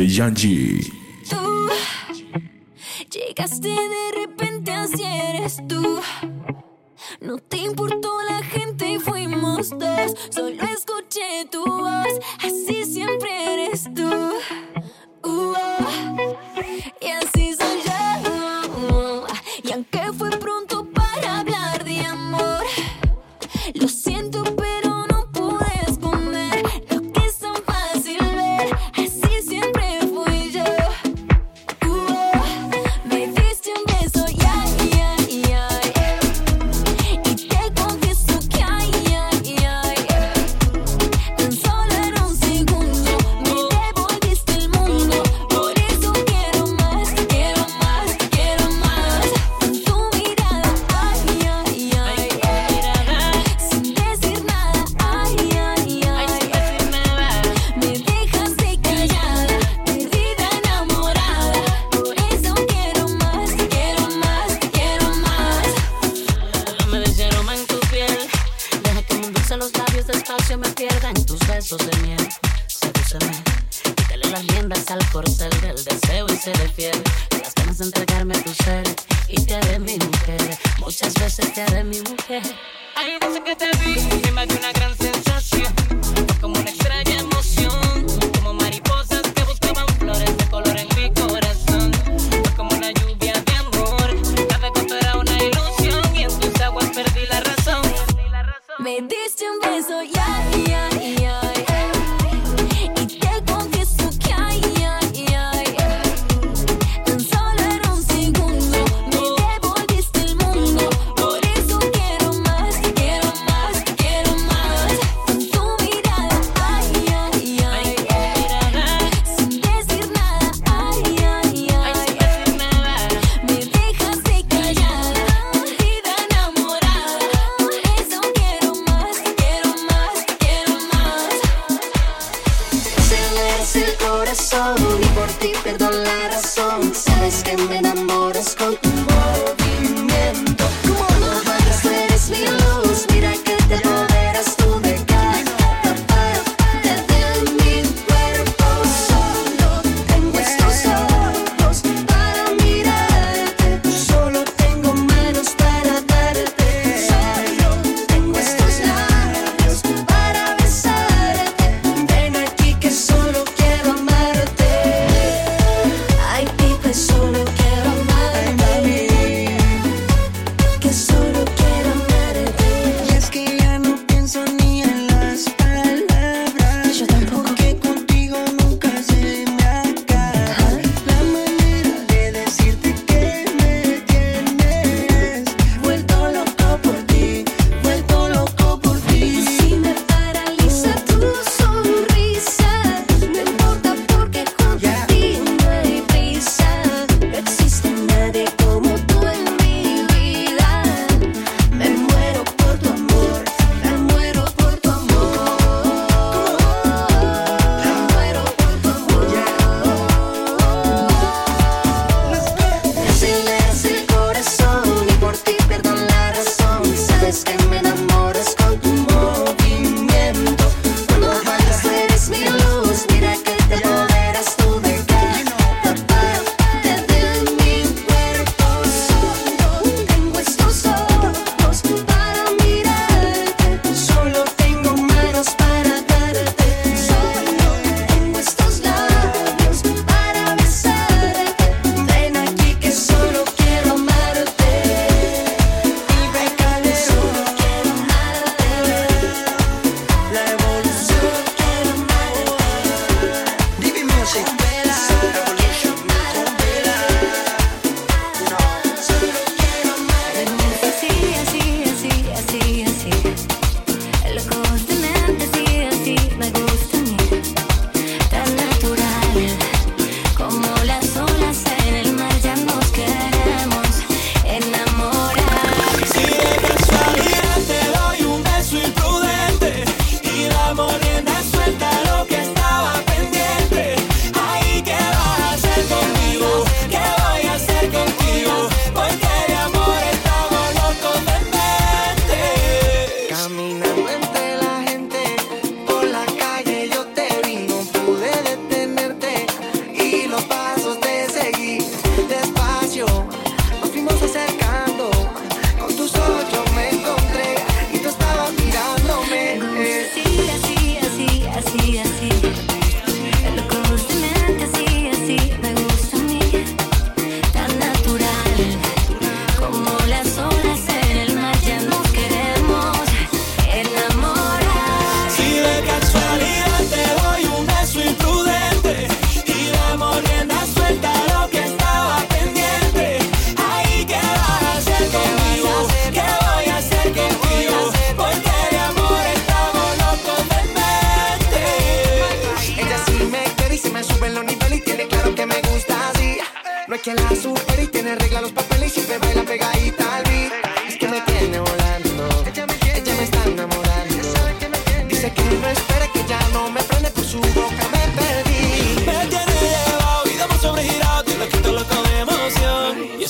Yanji. Tú llegaste de repente, así eres tú. No te importó la gente y fuimos dos. Solo escuché tu voz, besos de miel. Sedúceme, quítale las riendas al corcel del deseo y seré fiel. Las ganas de entregarme tu ser y te haré mi mujer. Muchas veces te haré mi mujer. Hay veces que te vi me dio una gran sensación. Como una extraña emoción. Como mariposas que buscaban flores de color en mi corazón. Como una lluvia de amor. Cada cuento era una ilusión y en tus aguas perdí la razón. Me diste un beso, ya, ya, ya. asking me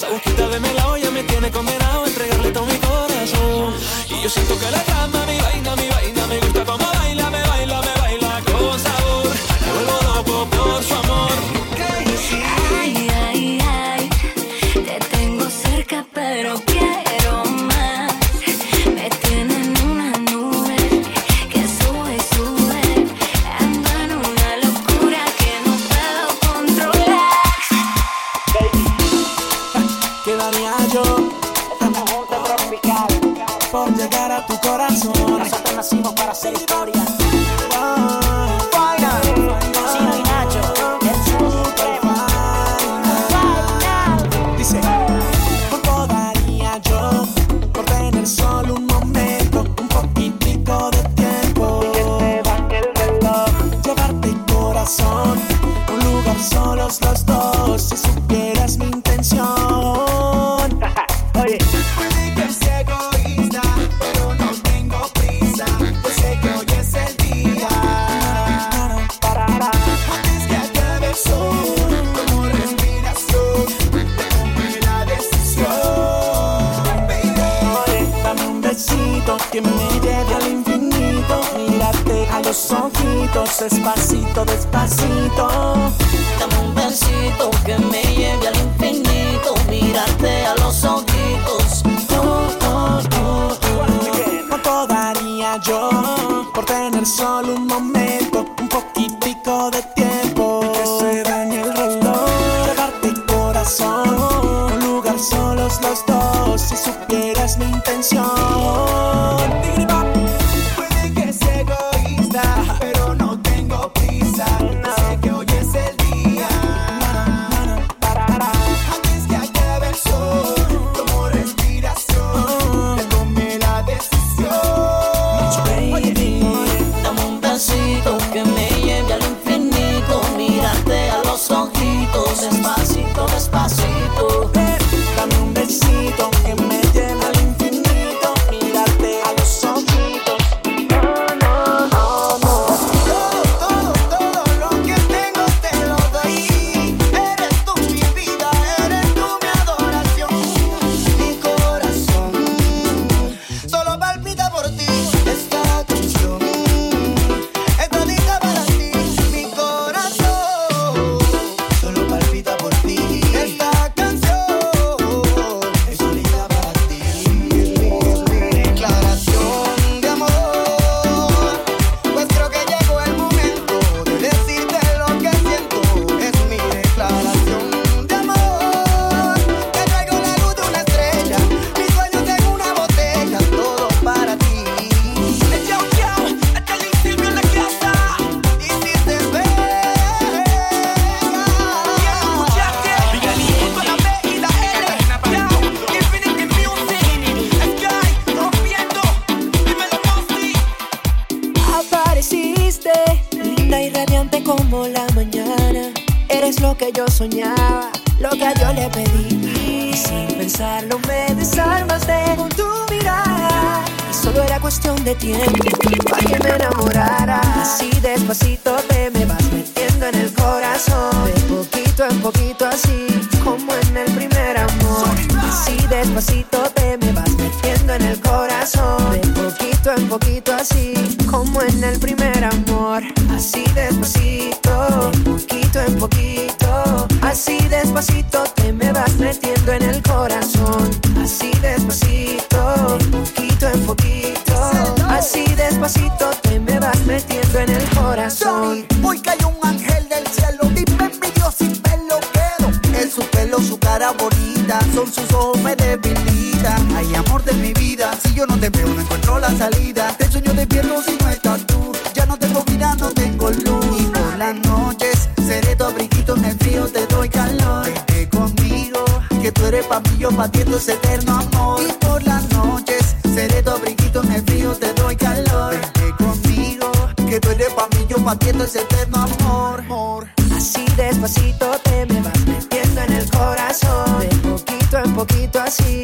esa boquita de melao ya me tiene condenado a entregarle todo mi corazón. Y yo siento que la cama, Por llegar a tu corazón. Nosotros nacimos para hacer historia. Ojitos, despacito, despacito. Dame un besito que me lleve al infinito. Mírate a los ojitos. Oh, oh, oh, oh. ¿Cuánto daría yo por tener solo un momento, un poquitico de tiempo? Que se dañe el reloj. Llevarte corazón, un lugar solos los dos, si supieras mi intención. Como la mañana. Eres lo que yo soñaba, lo que yo le pedí. Sin pensarlo me desarmaste con tu mirada. Y solo era cuestión de tiempo para que me enamorara. Así despacito te me vas metiendo en el corazón. De poquito en poquito así, como en el primer amor. Así despacito te me vas metiendo en el corazón. De poquito en poquito así, como en el primer despacito te me vas metiendo en el corazón. Así despacito, de poquito en poquito. Así despacito te me vas metiendo en el corazón. Hoy cayó un ángel del cielo, dime mi Dios si me lo quedo. Es su pelo, su cara bonita, son sus ojos me debilitan. Ay, amor de mi vida, si yo no te veo no encuentro la salida. Que tú eres pa' mí, yo pa' ti esto es eterno amor. Y por las noches seré tu abriguito, en el frío te doy calor. Vente conmigo, que tú eres pa' yo pa' ti esto es eterno amor. amor. Así despacito te me vas metiendo en el corazón. De poquito en poquito así,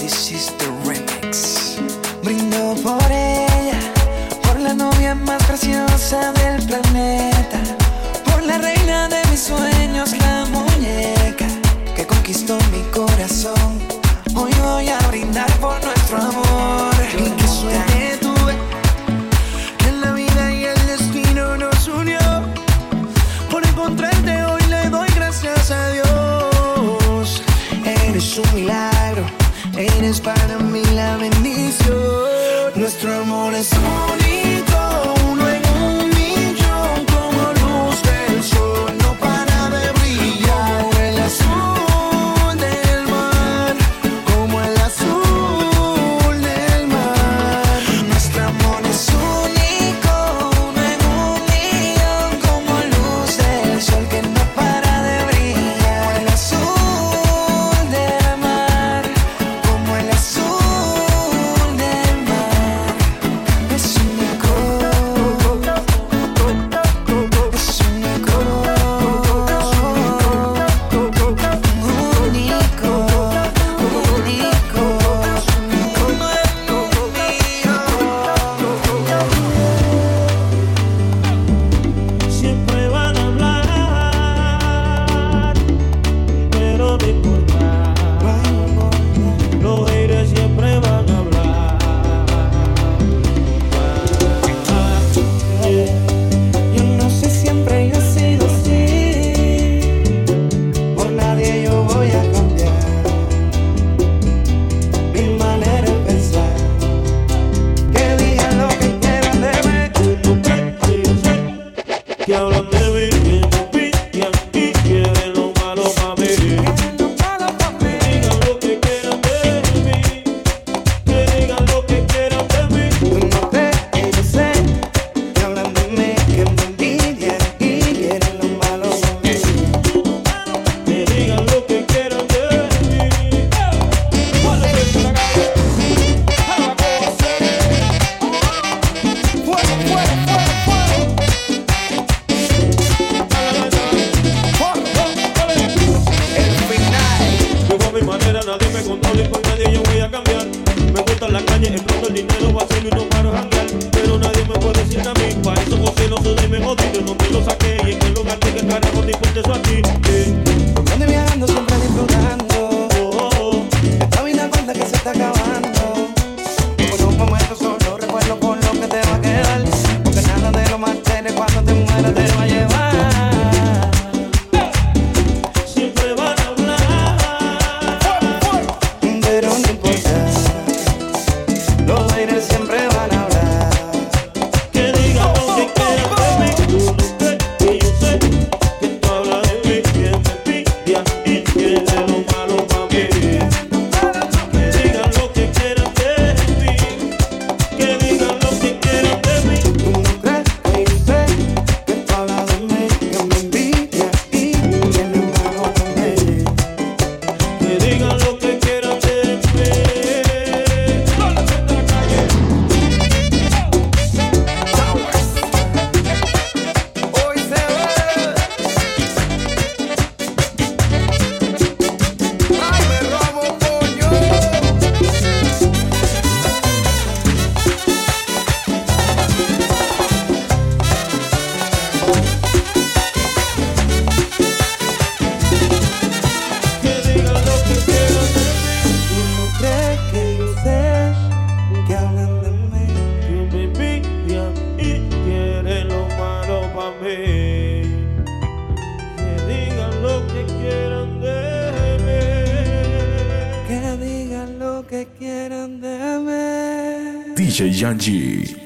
This is the remix. nuestro amor es un mí.